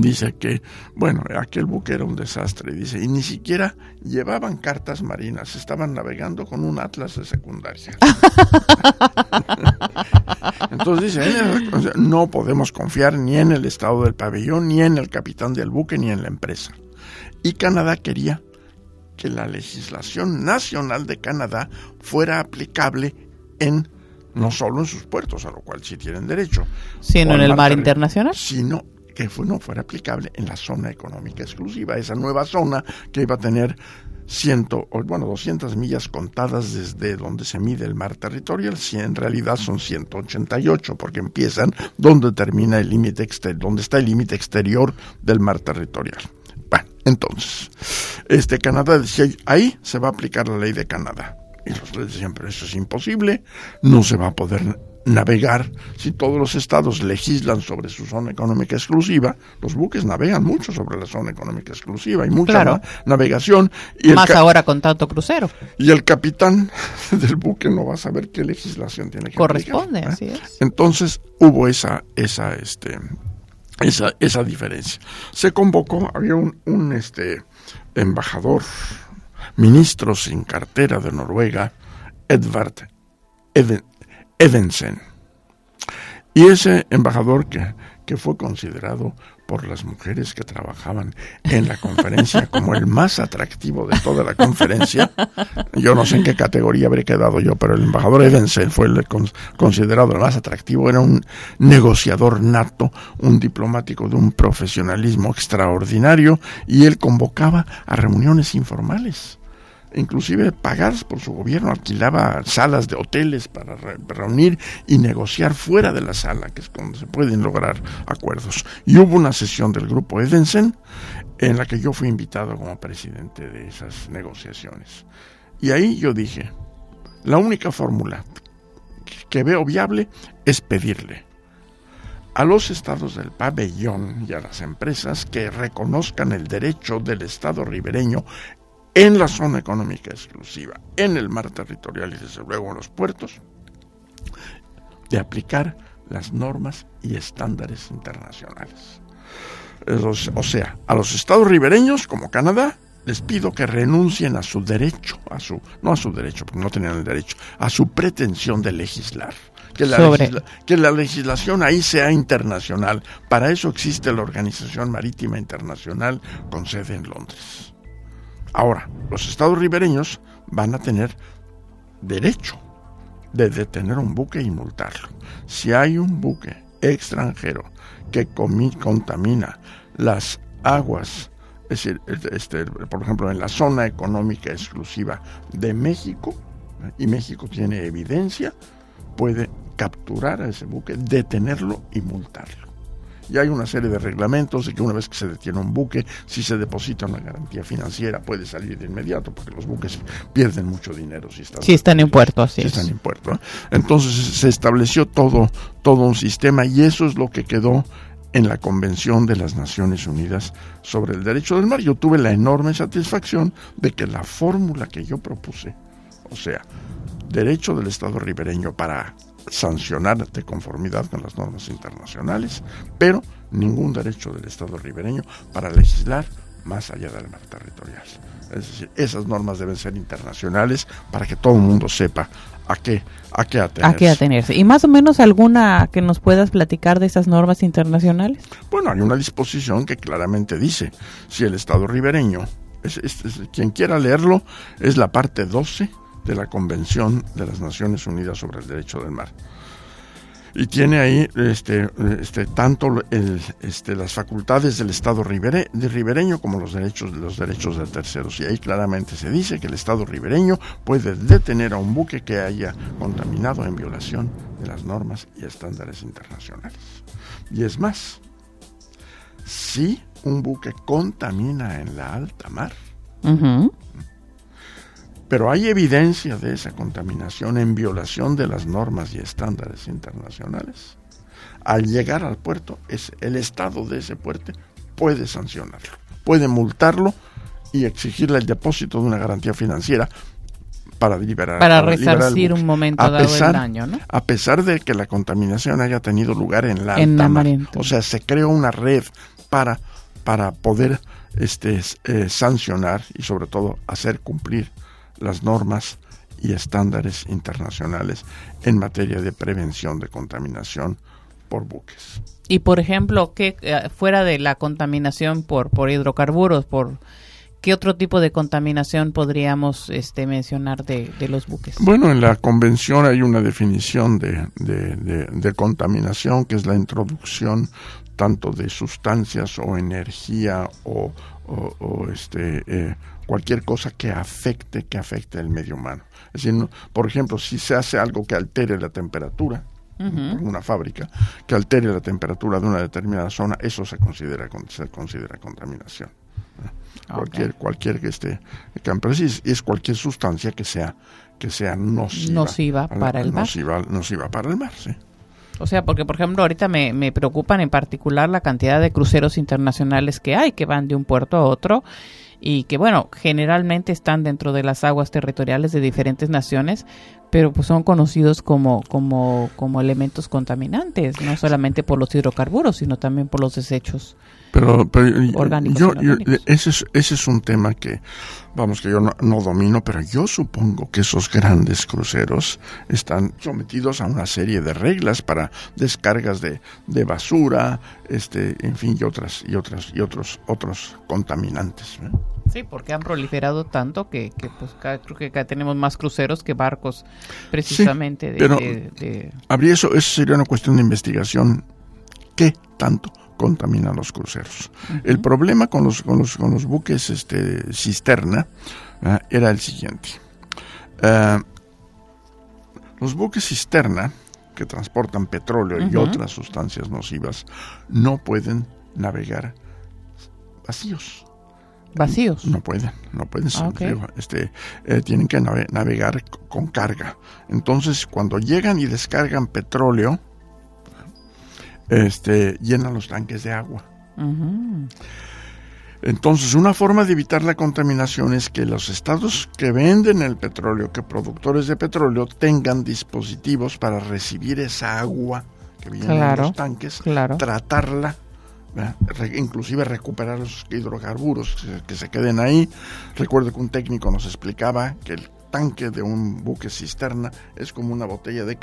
dice que, bueno, aquel buque era un desastre, dice, y ni siquiera llevaban cartas marinas, estaban navegando con un atlas de secundaria. Entonces dice, no podemos confiar ni en el estado del pabellón, ni en el capitán del buque, ni en la empresa. Y Canadá quería que la legislación nacional de Canadá fuera aplicable en no solo en sus puertos, a lo cual sí tienen derecho, sino en el mar internacional, sino que no fuera aplicable en la zona económica exclusiva, esa nueva zona que iba a tener ciento, bueno, 200 millas contadas desde donde se mide el mar territorial, si en realidad son 188, porque empiezan donde termina el límite exterior, donde está el límite exterior del mar territorial. Bueno, entonces, este Canadá decía, ahí se va a aplicar la ley de Canadá. Y los decían, pero eso es imposible, no se va a poder navegar, si todos los estados legislan sobre su zona económica exclusiva, los buques navegan mucho sobre la zona económica exclusiva, hay mucha navegación. Y Más ahora con tanto crucero. Y el capitán del buque no va a saber qué legislación tiene que Corresponde, ¿eh? así es. Entonces hubo esa, esa, este, esa, esa diferencia. Se convocó, había un, un este, embajador, ministro sin cartera de Noruega, Edvard Evensen. Y ese embajador que, que fue considerado por las mujeres que trabajaban en la conferencia como el más atractivo de toda la conferencia. Yo no sé en qué categoría habré quedado yo, pero el embajador Evensen fue el considerado el más atractivo. Era un negociador nato, un diplomático de un profesionalismo extraordinario y él convocaba a reuniones informales inclusive pagadas por su gobierno, alquilaba salas de hoteles para reunir y negociar fuera de la sala, que es donde se pueden lograr acuerdos. Y hubo una sesión del grupo Edensen en la que yo fui invitado como presidente de esas negociaciones. Y ahí yo dije, la única fórmula que veo viable es pedirle a los estados del pabellón y a las empresas que reconozcan el derecho del Estado ribereño en la zona económica exclusiva, en el mar territorial y desde luego en los puertos, de aplicar las normas y estándares internacionales. O sea, a los estados ribereños, como Canadá, les pido que renuncien a su derecho, a su, no a su derecho, porque no tenían el derecho, a su pretensión de legislar. Que la, que la legislación ahí sea internacional. Para eso existe la Organización Marítima Internacional con sede en Londres. Ahora, los estados ribereños van a tener derecho de detener un buque y multarlo. Si hay un buque extranjero que contamina las aguas, es decir, este, por ejemplo, en la zona económica exclusiva de México, y México tiene evidencia, puede capturar a ese buque, detenerlo y multarlo. Y hay una serie de reglamentos de que una vez que se detiene un buque, si se deposita una garantía financiera, puede salir de inmediato, porque los buques pierden mucho dinero si están, si están en puerto. Así si están en puerto. Entonces se estableció todo, todo un sistema y eso es lo que quedó en la Convención de las Naciones Unidas sobre el Derecho del Mar. Yo tuve la enorme satisfacción de que la fórmula que yo propuse, o sea, derecho del Estado ribereño para sancionar de conformidad con las normas internacionales, pero ningún derecho del Estado ribereño para legislar más allá del mar territorial. Es decir, esas normas deben ser internacionales para que todo el mundo sepa a qué, a qué atenerse. A qué atenerse. ¿Y más o menos alguna que nos puedas platicar de esas normas internacionales? Bueno, hay una disposición que claramente dice, si el Estado ribereño, es, quien quiera leerlo, es la parte 12 de la Convención de las Naciones Unidas sobre el Derecho del Mar y tiene ahí este, este, tanto el, este, las facultades del Estado ribereño como los derechos, los derechos de terceros. Y ahí claramente se dice que el Estado ribereño puede detener a un buque que haya contaminado en violación de las normas y estándares internacionales. Y es más, si un buque contamina en la alta mar, pero hay evidencia de esa contaminación en violación de las normas y estándares internacionales. Al llegar al puerto, es el estado de ese puerto puede sancionarlo, puede multarlo y exigirle el depósito de una garantía financiera para liberar para resarcir un momento a dado el daño, ¿no? A pesar de que la contaminación haya tenido lugar en la alta mar. O sea, se creó una red para para poder este eh, sancionar y sobre todo hacer cumplir las normas y estándares internacionales en materia de prevención de contaminación por buques. Y por ejemplo, que eh, fuera de la contaminación por por hidrocarburos, por ¿Qué otro tipo de contaminación podríamos este, mencionar de, los buques? Bueno, en la convención hay una definición de, de, contaminación que es la introducción tanto de sustancias o energía o, o, este, eh, cualquier cosa que afecte, que afecte el medio humano. Es decir, por ejemplo, si se hace algo que altere la temperatura, en una fábrica, que altere la temperatura de una determinada zona, eso se considera, se considera contaminación. Cualquier, cualquier que esté, es, es cualquier sustancia que sea, que sea nociva, nociva para el mar. Nociva, para el mar, sí. O sea, porque por ejemplo ahorita me, me preocupan en particular la cantidad de cruceros internacionales que hay, que van de un puerto a otro y que bueno, generalmente están dentro de las aguas territoriales de diferentes naciones, pero pues son conocidos como, como, como elementos contaminantes, no solamente por los hidrocarburos, sino también por los desechos pero, orgánicos. ese, es, ese es un tema que, vamos, que yo no, no, domino, pero yo supongo que esos grandes cruceros están sometidos a una serie de reglas para descargas de, de basura, este, en fin, y otras, y otras, y otros, otros contaminantes. Sí, porque han proliferado tanto que, que pues creo que acá tenemos más cruceros que barcos, precisamente. de, pero habría eso, eso sería una cuestión de investigación. ¿Qué tanto contamina los cruceros? El problema con los, con los, con los buques este, cisterna era el siguiente. Ah, los buques cisterna que transportan petróleo y otras sustancias nocivas no pueden navegar vacíos vacíos. No pueden, no pueden ah, este, eh, tienen que navegar con carga. Entonces, cuando llegan y descargan petróleo, este, llenan los tanques de agua. Entonces, una forma de evitar la contaminación es que los estados que venden el petróleo, que productores de petróleo, tengan dispositivos para recibir esa agua que viene en los tanques, tratarla, inclusive recuperar los hidrocarburos que se queden ahí. Recuerdo que un técnico nos explicaba que el tanque de un buque cisterna es como una botella de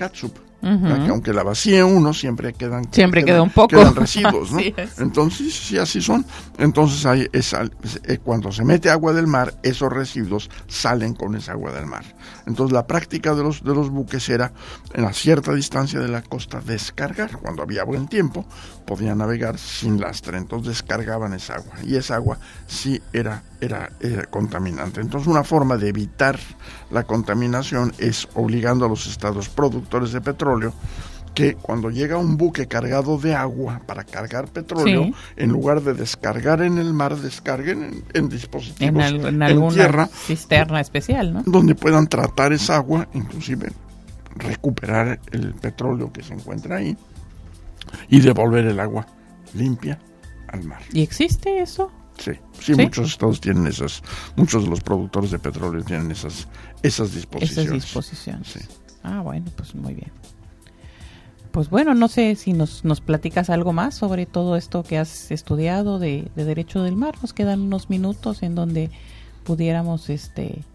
aunque la vacíe uno, siempre quedan, siempre queda un poco. Quedan residuos, ¿no? Entonces, sí, así son. Entonces, hay eh, cuando se mete agua del mar, esos residuos salen con esa agua del mar. Entonces, la práctica de los, de los buques era, en a cierta distancia de la costa, descargar. Cuando había buen tiempo, podían navegar sin lastre. Entonces, descargaban esa agua. Y esa agua sí era, era, era contaminante. Entonces, una forma de evitar la contaminación es obligando a los estados productores de petróleo que cuando llega un buque cargado de agua para cargar petróleo, en lugar de descargar en el mar, descarguen en, dispositivos en, alguna tierra, cisterna especial, ¿no? Donde puedan tratar esa agua, inclusive recuperar el petróleo que se encuentra ahí y devolver el agua limpia al mar. ¿Y existe eso? Sí, sí, muchos estados tienen esas, muchos de los productores de petróleo tienen esas, esas disposiciones. Esas disposiciones. Ah, bueno, pues muy bien. Pues bueno, no sé si nos, nos platicas algo más sobre todo esto que has estudiado de, Derecho del Mar. Nos quedan unos minutos en donde pudiéramos este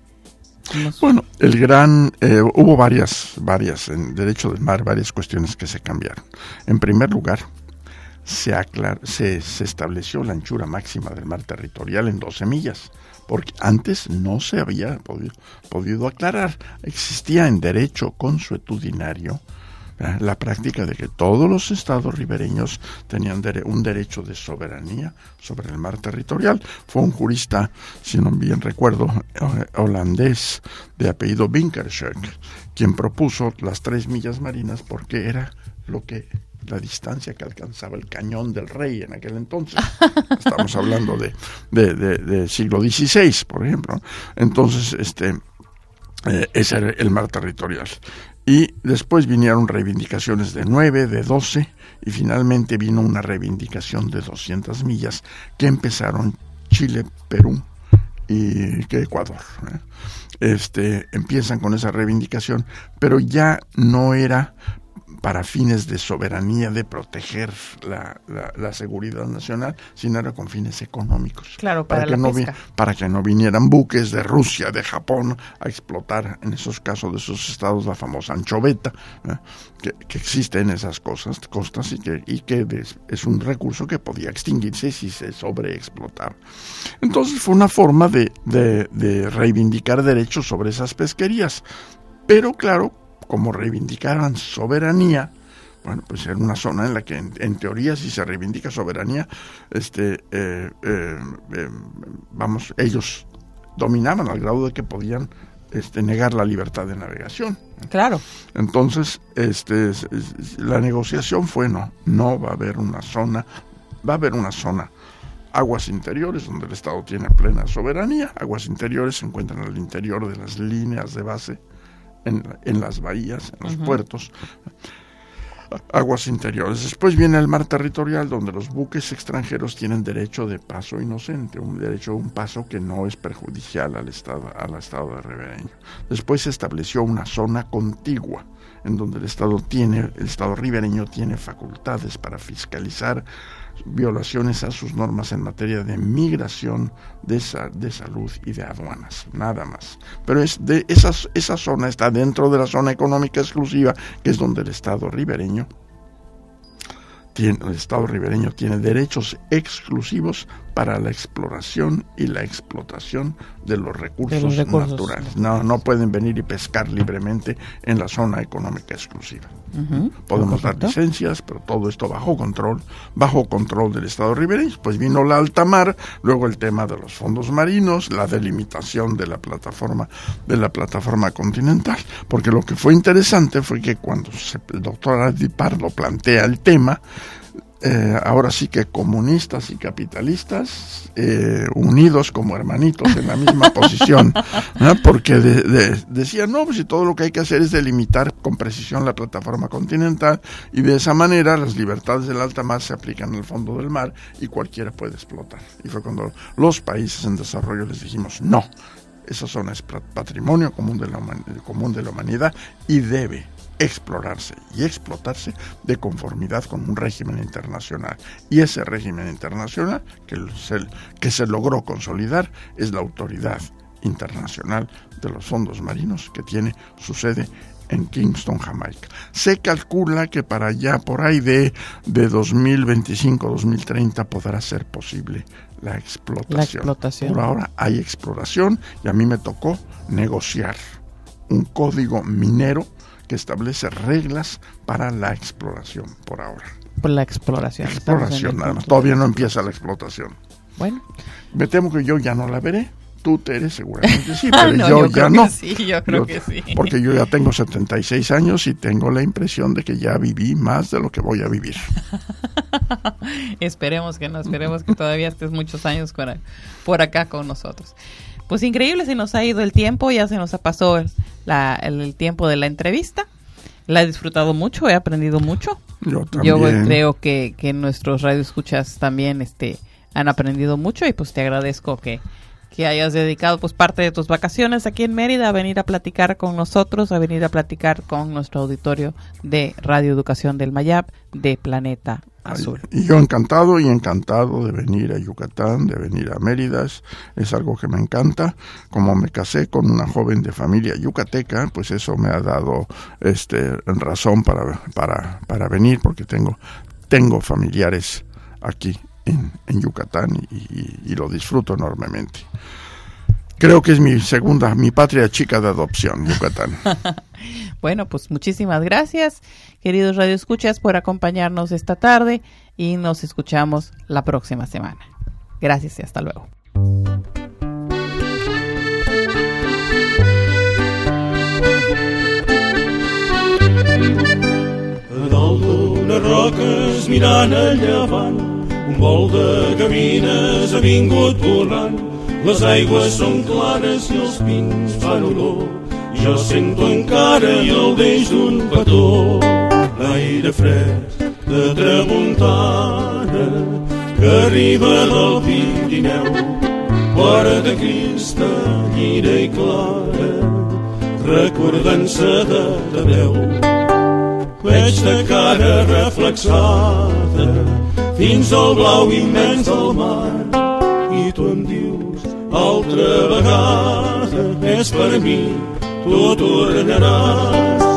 bueno el gran eh, hubo varias varias en derecho del mar varias cuestiones que se cambiaron en primer lugar se, aclar, se, se estableció la anchura máxima del mar territorial en 12 millas porque antes no se había podido, podido aclarar existía en derecho consuetudinario la práctica de que todos los estados ribereños tenían un derecho de soberanía sobre el mar territorial. Fue un jurista, si no bien recuerdo, eh, holandés de apellido Winkelschek, quien propuso las tres millas marinas porque era lo que la distancia que alcanzaba el cañón del rey en aquel entonces. Estamos hablando de, de, siglo XVI, por ejemplo. Entonces, este, eh, ese era el mar territorial. Y después vinieron reivindicaciones de 9, de 12 y finalmente vino una reivindicación de 200 millas que empezaron Chile, Perú y que Ecuador. ¿eh? Este, empiezan con esa reivindicación, pero ya no era para fines de soberanía, de proteger la, la, seguridad nacional, sino era con fines económicos. Claro, para, que no para que no vinieran buques de Rusia, de Japón, a explotar en esos casos de esos estados la famosa anchoveta, ¿eh? que, que, existe en esas cosas, costas y que, y que es un recurso que podía extinguirse si se sobreexplotaba. Entonces fue una forma de, de, de reivindicar derechos sobre esas pesquerías. Pero claro, como reivindicaban soberanía, bueno, pues era una zona en la que en, teoría si se reivindica soberanía, este, eh, eh, eh, vamos, ellos dominaban al grado de que podían este, negar la libertad de navegación. Claro. Entonces, este, la negociación fue no, no va a haber una zona, va a haber una zona aguas interiores, donde el Estado tiene plena soberanía. Aguas interiores se encuentran al interior de las líneas de base en, las bahías, en los puertos, aguas interiores. Después viene el mar territorial, donde los buques extranjeros tienen derecho de paso inocente, un derecho a un paso que no es perjudicial al Estado, al estado de ribereño. Después se estableció una zona contigua, en donde el Estado tiene, el Estado ribereño tiene facultades para fiscalizar violaciones a sus normas en materia de migración, de, de salud y de aduanas, nada más. Pero es de esa zona está dentro de la zona económica exclusiva, que es donde el Estado ribereño tiene, el Estado ribereño tiene derechos exclusivos para la exploración y la explotación de los recursos, naturales. No, no pueden venir y pescar libremente en la zona económica exclusiva. Podemos dar licencias, pero todo esto bajo control, bajo control del Estado ribereño. Pues vino la alta mar, luego el tema de los fondos marinos, la delimitación de la plataforma de la plataforma continental, porque lo que fue interesante fue que cuando el doctor Adi Pardo plantea el tema, eh, ahora sí que comunistas y capitalistas eh, unidos como hermanitos en la misma posición, porque decían, no, pues si todo lo que hay que hacer es delimitar con precisión la plataforma continental y de esa manera las libertades del alta mar se aplican al fondo del mar y cualquiera puede explotar. Y fue cuando los países en desarrollo les dijimos, no, esa zona es patrimonio común de la, común de la humanidad y debe explorarse y explotarse de conformidad con un régimen internacional. Y ese régimen internacional que se, que se logró consolidar es la Autoridad Internacional de los Fondos Marinos que tiene su sede en Kingston, Jamaica. Se calcula que para allá, por ahí de, de 2025-2030, podrá ser posible la explotación. la explotación. Por ahora hay exploración y a mí me tocó negociar un código minero que establece reglas para la exploración por ahora. Por la exploración. Exploración, nada más. Todavía no empieza la explotación. Bueno. Me temo que yo ya no la veré. Tú, Tere, seguramente sí, pero yo, ya no. Sí, yo creo que sí. Porque yo ya tengo 76 años y tengo la impresión de que ya viví más de lo que voy a vivir. esperemos que no, esperemos que todavía estés muchos años por acá con nosotros. Pues increíble, se nos ha ido el tiempo, ya se nos ha pasado el, el, tiempo de la entrevista. La he disfrutado mucho, he aprendido mucho. Yo también. Yo creo que, que nuestros radioescuchas también este, han aprendido mucho y pues te agradezco que, que hayas dedicado pues parte de tus vacaciones aquí en Mérida a venir a platicar con nosotros, a venir a platicar con nuestro auditorio de Radio Educación del Mayab de Planeta Azul. y yo encantado y encantado de venir a Yucatán, de venir a Mérida, es algo que me encanta. Como me casé con una joven de familia yucateca, pues eso me ha dado este razón para, para, para venir porque tengo tengo familiares aquí en, Yucatán y, lo disfruto enormemente. Creo que es mi segunda, mi patria chica de adopción, Yucatán. bueno, pues muchísimas gracias, queridos radioescuchas, por acompañarnos esta tarde y nos escuchamos la próxima semana. Gracias y hasta luego. Jo sento encara i el deix d'un petó, l'aire fred de tramuntana que arriba del Pirineu, fora de cristal·lina i clara, recordant-se de, de veu. Veig de cara reflexada fins al blau immens del mar i tu em dius altra vegada és per mi tu tornaràs.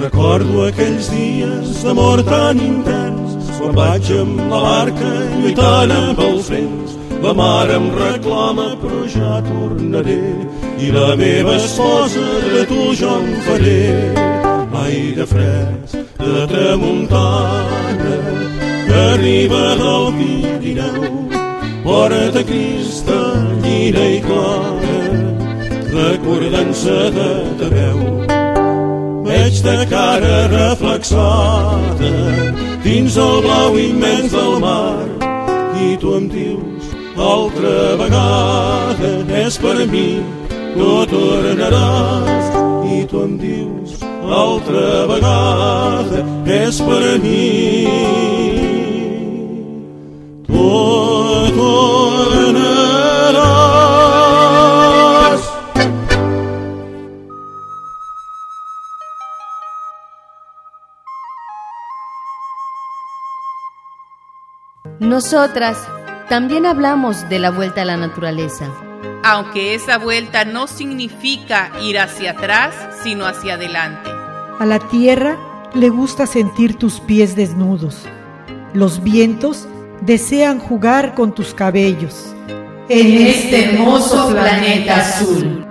Recordo aquells dies d'amor tan intens quan vaig amb la barca lluitant amb els vents. La mare em reclama però ja tornaré i la meva esposa de tu jo em faré. Aire fresc de tramuntana arriba del Pirineu porta cristal·lina i clara recordant-se de ta veu. Veig de cara reflexada dins el blau immens del mar i tu em dius altra vegada és per mi tu tornaràs. I tu em dius altra vegada és per mi Nosotras también hablamos de la vuelta a la naturaleza. Aunque esa vuelta no significa ir hacia atrás, sino hacia adelante. A la tierra le gusta sentir tus pies desnudos. Los vientos desean jugar con tus cabellos. En este hermoso planeta azul.